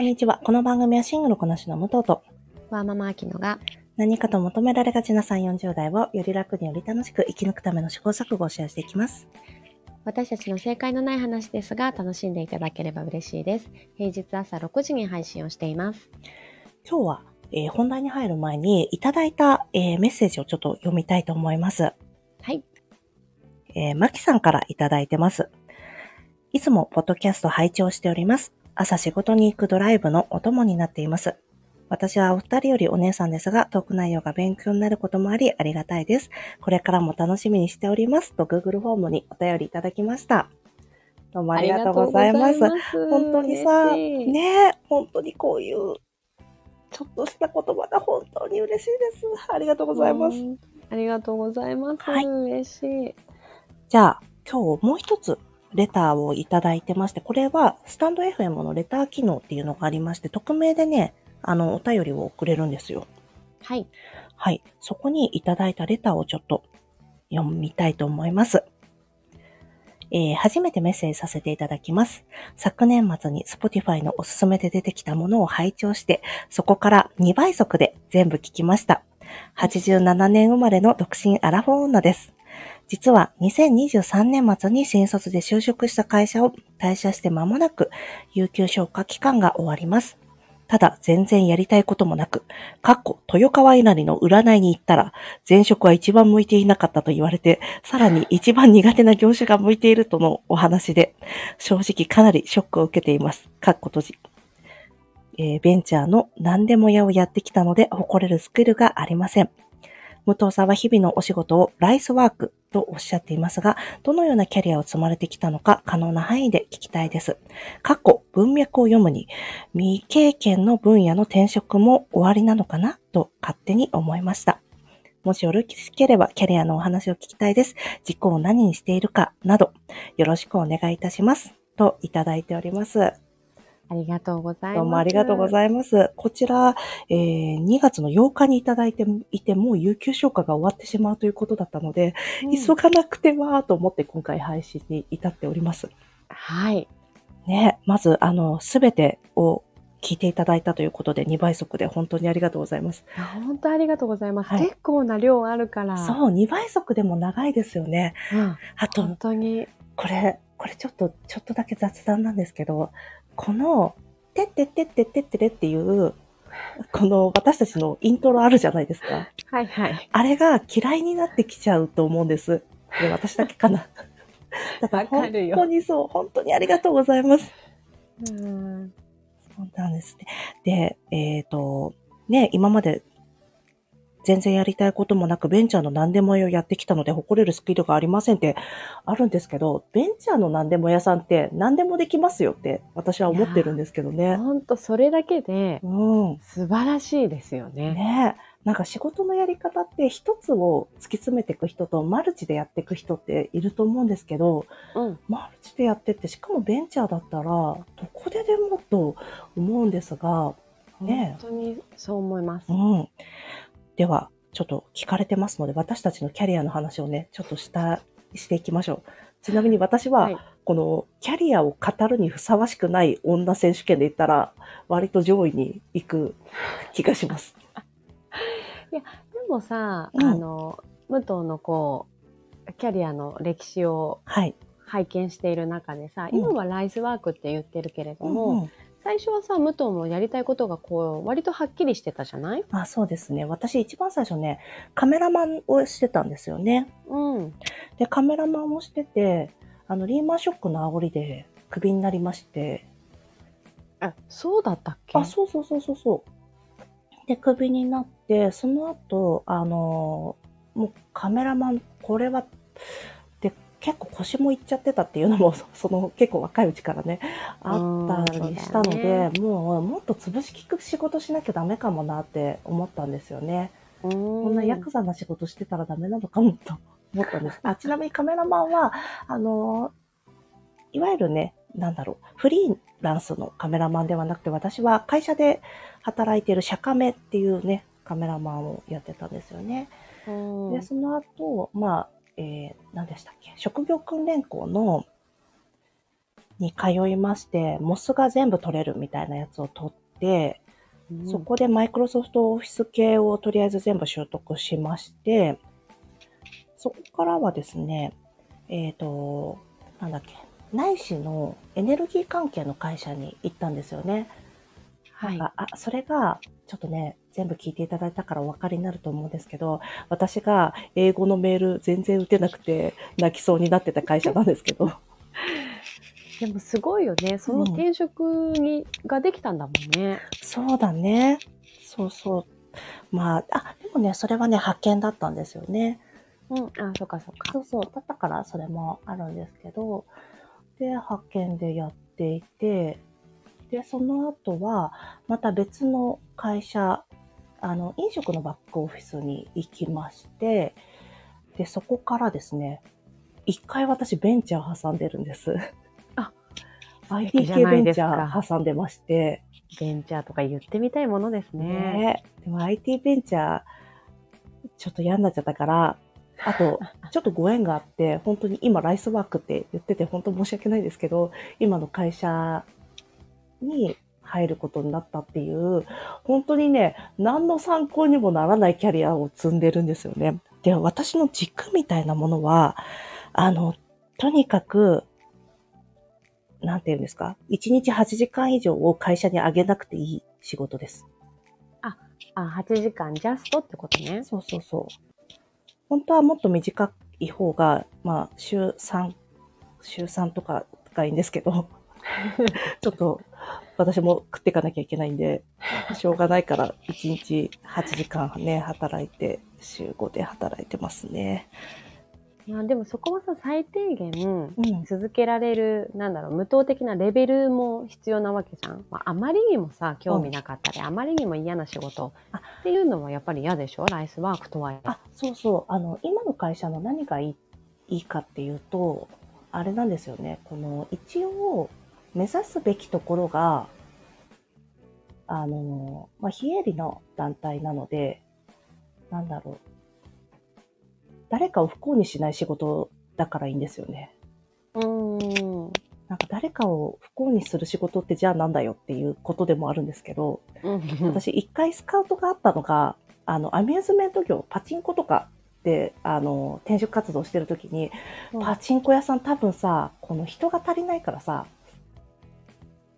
こんにちは。この番組はシングルこなしの武藤とワーママアキノが何かと求められがちな3、40代をより楽により楽しく生き抜くための試行錯誤をシェアしていきます。私たちの正解のない話ですが楽しんでいただければ嬉しいです。平日朝6時に配信をしています。今日は、えー本題に入る前にいただいた、えーメッセージをちょっと読みたいと思います。はい。えー、マキさんからいただいてます。いつもポッドキャスト拝聴しております。朝仕事に行くドライブのお供になっています。私はお二人よりお姉さんですが、トーク内容が勉強になることもあり、ありがたいです。これからも楽しみにしております。と Google フォームにお便りいただきました。どうもありがとうございます。本当にさ、ねえ、本当にこういう、ちょっとした言葉が本当に嬉しいです。ありがとうございます。うんありがとうございます。はい嬉しい。じゃあ、今日もう一つレターをいただいてまして、これはスタンド FM のレター機能っていうのがありまして、匿名でね、あの、お便りを送れるんですよ。はい。はい。そこにいただいたレターをちょっと読みたいと思います。えー初めてメッセージさせていただきます。昨年末に Spotify のおすすめで出てきたものを拝聴して、そこから2倍速で全部聞きました。87年生まれの独身アラフォー女です。実は2023年末に新卒で就職した会社を退社して間もなく、有給消化期間が終わります。ただ、全然やりたいこともなく、かっこ、豊川稲荷の占いに行ったら、前職は一番向いていなかったと言われて、さらに一番苦手な業種が向いているとのお話で、正直かなりショックを受けています。かっこ閉じ。えーベンチャーの何でも屋をやってきたので、誇れるスキルがありません。武藤さんは日々のお仕事をライスワークとおっしゃっていますが、どのようなキャリアを積まれてきたのか可能な範囲で聞きたいです。過去、文脈を読むに、未経験の分野の転職も終わりなのかなと勝手に思いました。もしよろしければキャリアのお話を聞きたいです。実行を何にしているかなど、よろしくお願いいたします。といただいております。ありがとうございます。どうもありがとうございます。こちら、えー2月の8日にいただいていて、もう有給消化が終わってしまうということだったので、うん急がなくてはと思って今回配信に至っております。はい。ね、まず、あの、すべてを聞いていただいたということで、2倍速で本当にありがとうございます。本当ありがとうございます。はい結構な量あるから。そう、2倍速でも長いですよね。うん。あと本、当に。これ、これちょっと、ちょっとだけ雑談なんですけど、この、てってってってってってれっていう、この私たちのイントロあるじゃないですか。はいはい。あれが嫌いになってきちゃうと思うんです。で私だけかな。だから本当にそう、本当にありがとうございます。うん。そうなんですね。で、えっ、と、ね、今まで全然やりたいこともなく、ベンチャーの何でも屋をやってきたので、誇れるスキルがありませんってあるんですけど、ベンチャーの何でも屋さんって何でもできますよって私は思ってるんですけどね。本当それだけでうん。素晴らしいですよね。ねなんか仕事のやり方って一つを突き詰めていく人とマルチでやっていく人っていると思うんですけど、うん。マルチでやってって、しかもベンチャーだったら、どこででもと思うんですが、ね本当にそう思います。うん。では、ちょっと聞かれてますので、私たちのキャリアの話をね、ちょっとした、していきましょう。ちなみに私は、はいこのキャリアを語るにふさわしくない女選手権で言ったら、割と上位に行く気がします。でもさ、うんあの、武藤のこう、キャリアの歴史をはい。拝見している中でさ、うん今はライスワークって言ってるけれども、うんうん最初はさ、武藤もやりたいことがこう、割とはっきりしてたじゃない？あそうですね。私一番最初ね、カメラマンをしてたんですよね。うん。で、カメラマンをしてて、あの、リーマンショックの煽りでクビになりまして、あ、そうだったっけ？あ、そうそうそうそうそう。で、クビになって、その後、あのーもうカメラマン、これは、で、結構腰もいっちゃってたっていうのも、そ その結構若いうちからね、あったりしたので、よもう、もっと潰し効く仕事しなきゃダメかもなって思ったんですよね。ここんなヤクザな仕事してたらダメなのかもと思ったんです。あちなみにカメラマンは、あの、いわゆるね、なんだろう、フリーランスのカメラマンではなくて、私は会社で働いている社カメっていうね、カメラマンをやってたんですよね。うんで、その後、まあ、えー、何でしたっけ、職業訓練校の、に通いまして、モスが全部取れるみたいなやつを取って、そこでマイクロソフトオフィス系をとりあえず全部習得しまして、そこからはですね、えっ、と、なんだっけ、内視のエネルギー関係の会社に行ったんですよね。はい。あ、それが、ちょっとね、全部聞いていただいたからお分かりになると思うんですけど、私が英語のメール全然打てなくて泣きそうになってた会社なんですけど、でもすごいよね。その転職に、ができたんだもんね。そうだね。そうそう。まあ、あ、でもね、それはね、派遣だったんですよね。うん。あ、そっかそっか。そうそう。だったからそれもあるんですけど、で、派遣でやっていて、で、その後は、また別の会社、あの、飲食のバックオフィスに行きまして、で、そこからですね、一回私ベンチャー挟んでるんです。あ、素 IT 系ベンチャー挟んでまして、ベンチャーとか言ってみたいものですね。ねでも IT ベンチャー、ちょっと嫌になっちゃったから、あと、ちょっとご縁があって、本当に今ライスワークって言ってて本当申し訳ないですけど、今の会社に入ることになったっていう、本当にね、何の参考にもならないキャリアを積んでるんですよね。で、私の軸みたいなものは、あの、とにかく、なんて言うんですか、1日8時間以上を会社にあげなくていい仕事です。あ、8時間ジャストってことね。そうそうそう。本当はもっと短い方が、まあ、週3、週3とかがいいんですけど、ちょっと私も食っていかなきゃいけないんで、しょうがないから1日8時間ね、働いて、週5で働いてますね。まあでもそこはさ、最低限うん。続けられる、なんだろう、無党的なレベルも必要なわけじゃん。まあ、あまりにもさ、興味なかったり、あまりにも嫌な仕事あっていうのはやっぱり嫌でしょ？ライスワークとはいえ。あ、そうそう。あの、今の会社の何がいいいいかっていうと、あれなんですよね。この、一応、目指すべきところが、あの、まあ、非営利の団体なので、なんだろう。誰かを不幸にしない仕事だからいいんですよね。うーん。なんか誰かを不幸にする仕事ってじゃあなんだよっていうことでもあるんですけど、うん私一回スカウトがあったのが、あの、アミューズメント業、パチンコとかで、あの、転職活動してる時に、うんパチンコ屋さん多分さ、この人が足りないからさ、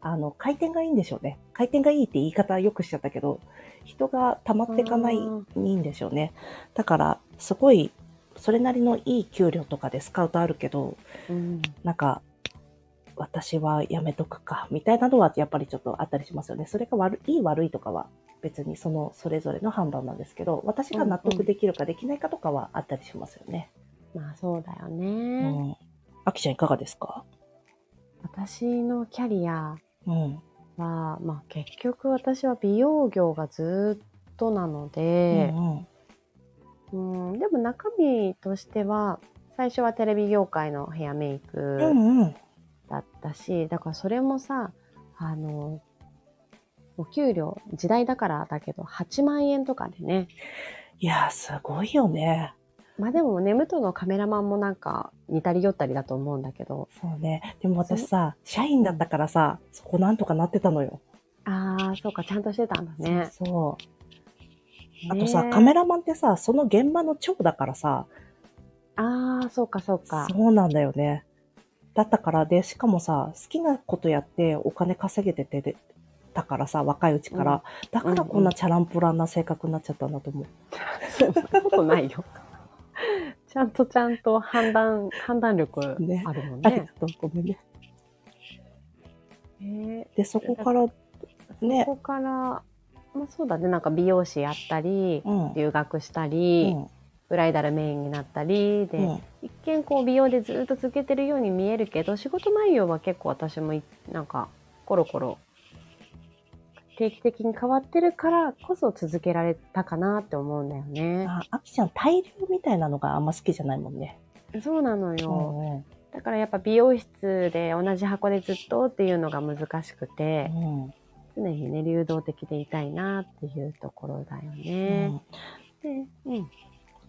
あの、回転がいいんでしょうね。回転がいいって言い方よくしちゃったけど、人が溜まっていかない、んいんでしょうね。だから、すごい、それなりのいい給料とかでスカウトあるけど、うんなんか、私はやめとくか、みたいなのはやっぱりちょっとあったりしますよね。それが悪いい悪いとかは別にそのそれぞれの判断なんですけど、私が納得できるかできないかとかはあったりしますよね。まあそうだようね。ん。あきちゃんいかがですか？私のキャリアうん。は、まあ結局私は美容業がずっとなのうで、んうん、でも中身としては、最初はテレビ業界のヘアメイうクん。うんだったし、だからそれもさ、あの、お給料、時代だからだけど、8万円とかでね。いやー、すごいよね。まあでもね、武藤のカメラマンもなんか似たり寄ったりだと思うんだけど、そうね。でも私さ、社員だったからさ、そこなんとかなってたのよ。ああ、そうか、ちゃんとしてたんだね。そうそう。あとねさ、カメラマンってさ、その現場の長だからさ、ああ、そうか、そうか。そうなんだよね。だったからで、しかもさ、好きなことやってお金稼げててでたからさ、若いうちから。うんだからこんなチャランポランな性格になっちゃったんだと思う。そんなことないよ。ちゃんとちゃんと判断、判断力ねあるもんねありが。とう。ごめんね。えで、そこから、ーねそこから、まあそうだね、なんか美容師やったり、うん。留学したうり、ん。ブライダルメインになったりで、うん一見こう美容でずっと続けてるように見えるけど仕事内容は結構私もいなんかコロコロ定期的に変わってるからこそ続けられたかなって思うんだよね。あ、あきちゃん、大量みたいなのがあんま好きじゃないもんね。そうなのうよ。んうん。だからやっぱ美容室で同じ箱でずっとっていうのが難しくて、うん常にね、流動的でいたいなっていうところだようね。んで、うん。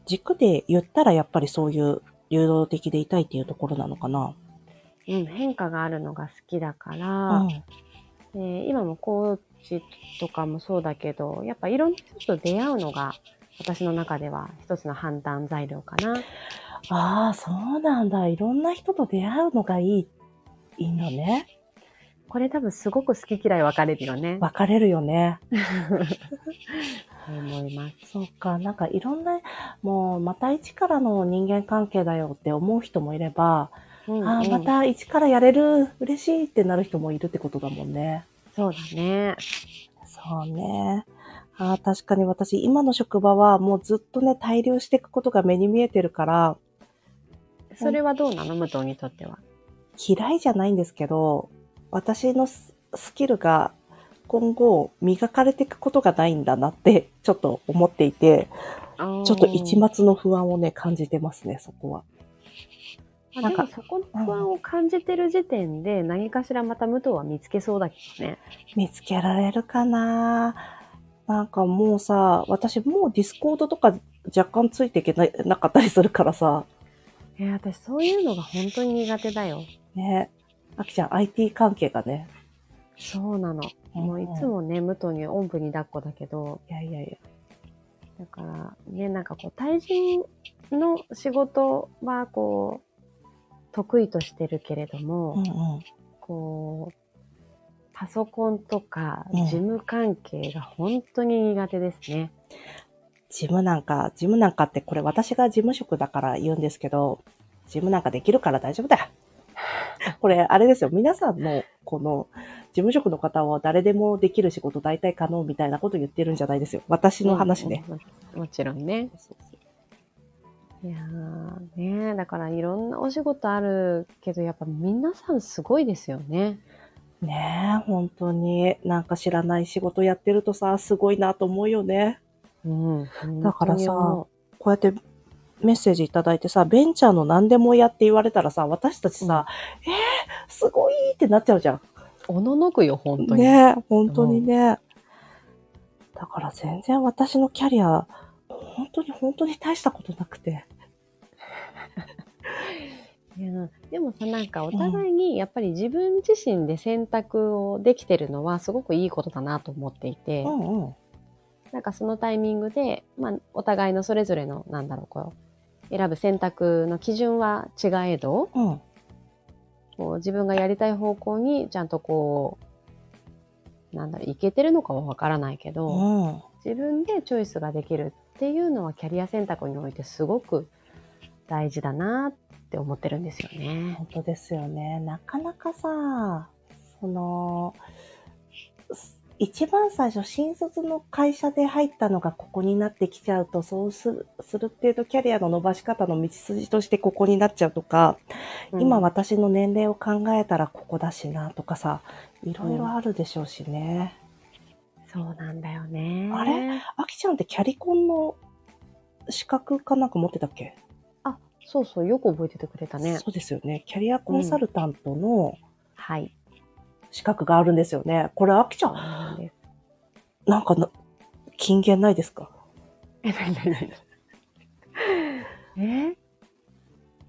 軸で言ったらやっぱりそういう流動的でいたいっていうところなのかな。うん、変化があるのが好きだかうら、ん。えー今もコーチとかもそうだけど、やっぱいろんな人と出会うのが私の中では一つの判断材料かな。ああ、そうなんだ。いろんな人と出会うのがいい、いいのね。これ多分すごく好き嫌い分かれるよね。分かれるよね。思います。そうか。なんかいろんな、もうまた一からの人間関係だよって思う人もいれば、うんああ、うんまた一からやれる、嬉しいってなる人もいるってことだもんね。そうだね。そうね。ああ、確かに私、今の職場はもうずっとね、滞留していくことが目に見えてるから、それはどうなの？武藤にとっては。嫌いじゃないんですけど、私のススキルが今後磨かれていくことがないんだなってちょっと思っていて、ちょちょっと一末の不安をね、感じてますね、そこは。あなんかそこの不安を感じてる時点で何かしらまた武藤は見つけそうだけどね。見つけられるかななんかもうさ、私もう Discord とか若干ついていけななかったりするからさ、えー私そういうのが本当に苦手だよ。ね。あきちゃん IT 関係がね。そうなの。もういつもね、武藤におんぶに抱っこだけど、いやいやいや。だからね、なんかこう、対人の仕事はこう、得意としてるけれども、うんうん。こう、パソコンとかうん事務関係が本当に苦手ですね。事務なんか、事務なんかってこれ私が事務職だから言うんですけど、事務なんかできるから大丈夫だよ。これ、あれですよ。皆さんの、この、事務職の方は誰でもできる仕事大体可能みたいなこと言ってるんじゃないですよ。私の話ね。うん。うんもちろんね。いやーねだからいろんなお仕事あるけど、やっぱ皆さんすごいですよね。ねえ、本当に。なんか知らない仕事やってるとさ、すごいなと思うよね。うん。だからさこうやってメッセージいただいてさ、ベンチャーの何でもやって言われたらさ、私たちさ、えー、すごいってなっちゃうじゃん。うおののくよ、本当に。ねえ、本当にね。だから全然私のキャリア、本当に本当に大したことなくて。いやでもさ、なんかお互いにやっぱり自分自身で選択をできてるのはすごくいいことだなと思っていて、うんうん。なんかそのタイミングで、まあ、お互いのそれぞれの、なんだろう、こう、選ぶ選択の基準は違えど、うん。こう自分がやりたい方向にちゃんとこう、なんだろう、いけてるのかはわからないけど、うん。自分でチョイスができるっていうのはキャリア選択においてすごく大事だなって思ってるんですよね。本当ですよね。なかなかさ、その、す一番最初、新卒の会社で入ったのがここになってきちゃうと、そうするするっていうと、キャリアの伸ばし方の道筋としてここになっちゃうとか、今は、私の年齢を考えたらここだしなとかさ、いろいろあるでしょうしね。そうなんだよね。あれ？あきちゃんってキャリコンの資格かなんか持ってたっけ？あ、そうそう、よく覚えててくれたね。そうですよね。キャリアコンサルタントのはい。資格があるんですよね。これあきちゃ、そうんなんです。なんかな、金言ないですか？え、なになになにえ？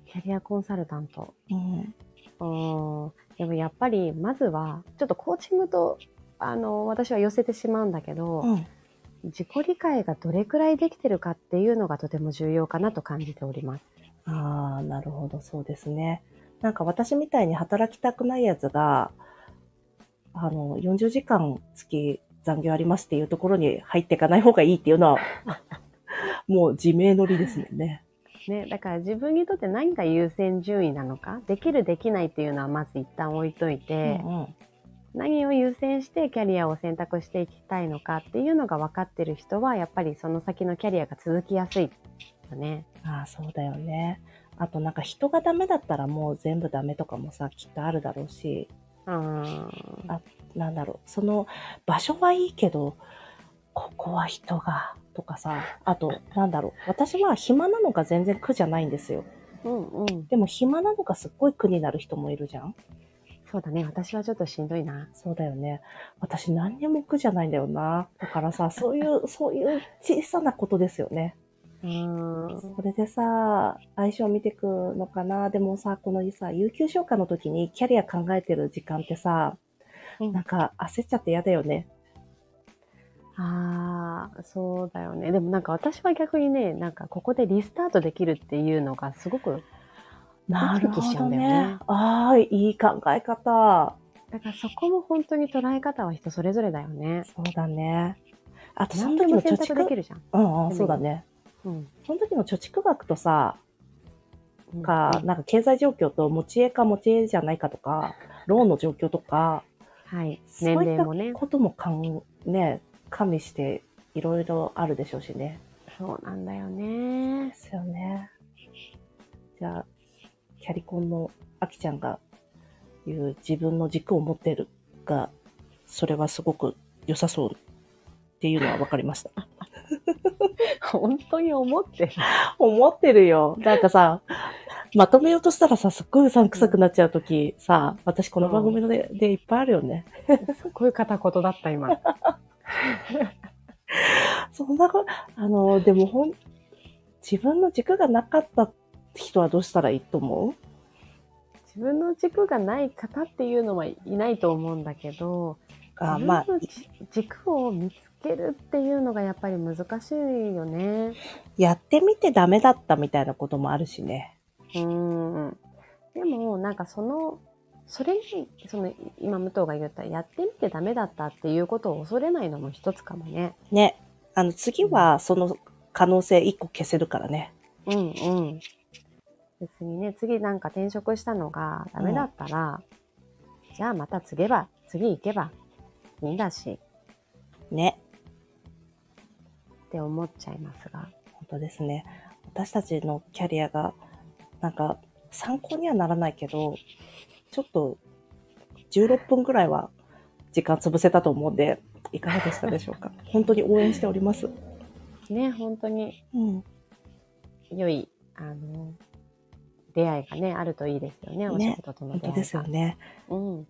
キャリアコンサルタント。うん。うん。でもやっぱり、まずは、ちょっとコーチングと、あの、私は寄せてしまうんだけど、うん。自己理解がどれくらいできてるかっていうのがとても重要かなと感じております。ああ、なるほど、そうですね。なんか私みたいに働きたくないやつが、あの、40時間月残業ありますっていうところに入っていかない方がいいっていうのは、もう自明の理ですもんね。ね、だから自分にとって何が優先順位なのか、できるできないっていうのはまず一旦置いといて、うんうん何を優先してキャリアを選択していきたいのかっていうのが分かってる人は、やっぱりその先のキャリアが続きやすいよね。ああ、そうだよね。あとなんか人がダメだったらもう全部ダメとかもさ、きっとあるだろうし、うん。あなんだろう、その場所はいいけど、ここは人が、とかさ、あと、なんだろう、私は暇なのが全然苦じゃないんですよ。うんうん。でも暇なのがすっごい苦になる人もいるじゃんそうだね。私はちょっとしんどいな。そうだよね。私何にも苦じゃないんだよな。だからさ、そういう、そういう小さなことですよね。うん。それでさ、相性見てくのかな？でもさ、このさ、有給消化の時にキャリア考えてる時間ってさ、うんなんか焦っちゃって嫌だよね。ああ、そうだよね。でもなんか私は逆にね、なんかここでリスタートできるっていうのがすごく、なるほどねね。ああ、いい考え方。だからそこも本当に捉え方は人それぞれだよね。そうだね。あと、その時の貯蓄？できるじゃん。うんうん、そうだね。うん。その時の貯蓄額とさ、うんか、なんか経済状況と持ち家か持ち家じゃないかとか、ローンの状況とか、はい。そういった年齢もね。こともかん、ね、加味していろいろあるでしょうしね。そうなんだよねで。すよね。じゃあ、キャリコンのアキちゃんが言う自分の軸を持ってるが、それはすごく良さそうっていうのは分かりました。本当に思ってる。思ってるよ。なんかさ、まとめようとしたらさ、すっごいうさんくさくなっちゃうとき、さ、私この番組ので,、でいっぱいあるよね。すごい片言だった、今。そんなこあの、でもほん、自分の軸がなかった人はどうしたらいいと思う？自分の軸がない方っていうのはいないと思うんだけど、あまあ自分の、じ軸を見つけるっていうのがやっぱり難しいよね。やってみてダメだったみたいなこともあるしね。うん。でも、なんかその、それに、その、今武藤が言った、やってみてダメだったっていうことを恐れないのも一つかもね。ね。あの、次はその可能性一個消せるからね。うんうん。別にね、次なんか転職したのがダメだったら、じゃあまた次は、次行けばいいんだし、ね。って思っちゃいますが。本当ですね。私たちのキャリアが、なんか、参考にはならないけど、ちょっと、16分ぐらいは時間潰せたと思うんで、いかがでしたでしょうか？本当に応援しております。ね、本当にうん。良い、あの、出会いがね、あるといいですよね、おね仕事との出会いが。本当ですよね。うん。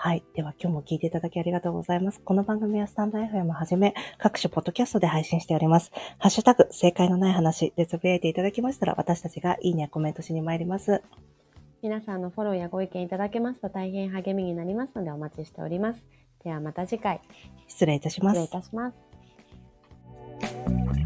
はい。では今日も聞いていただきありがとうございます。この番組はスタンド FM はじめ、各種ポッドキャストで配信しております。ハッシュタグ、正解のない話でつぶやいていただきましたら、私たちがいいねやコメントしに参ります。皆さんのフォローやご意見いただけますと大変励みになりますのでお待ちしております。ではまた次回、失礼いたします失礼い。たします。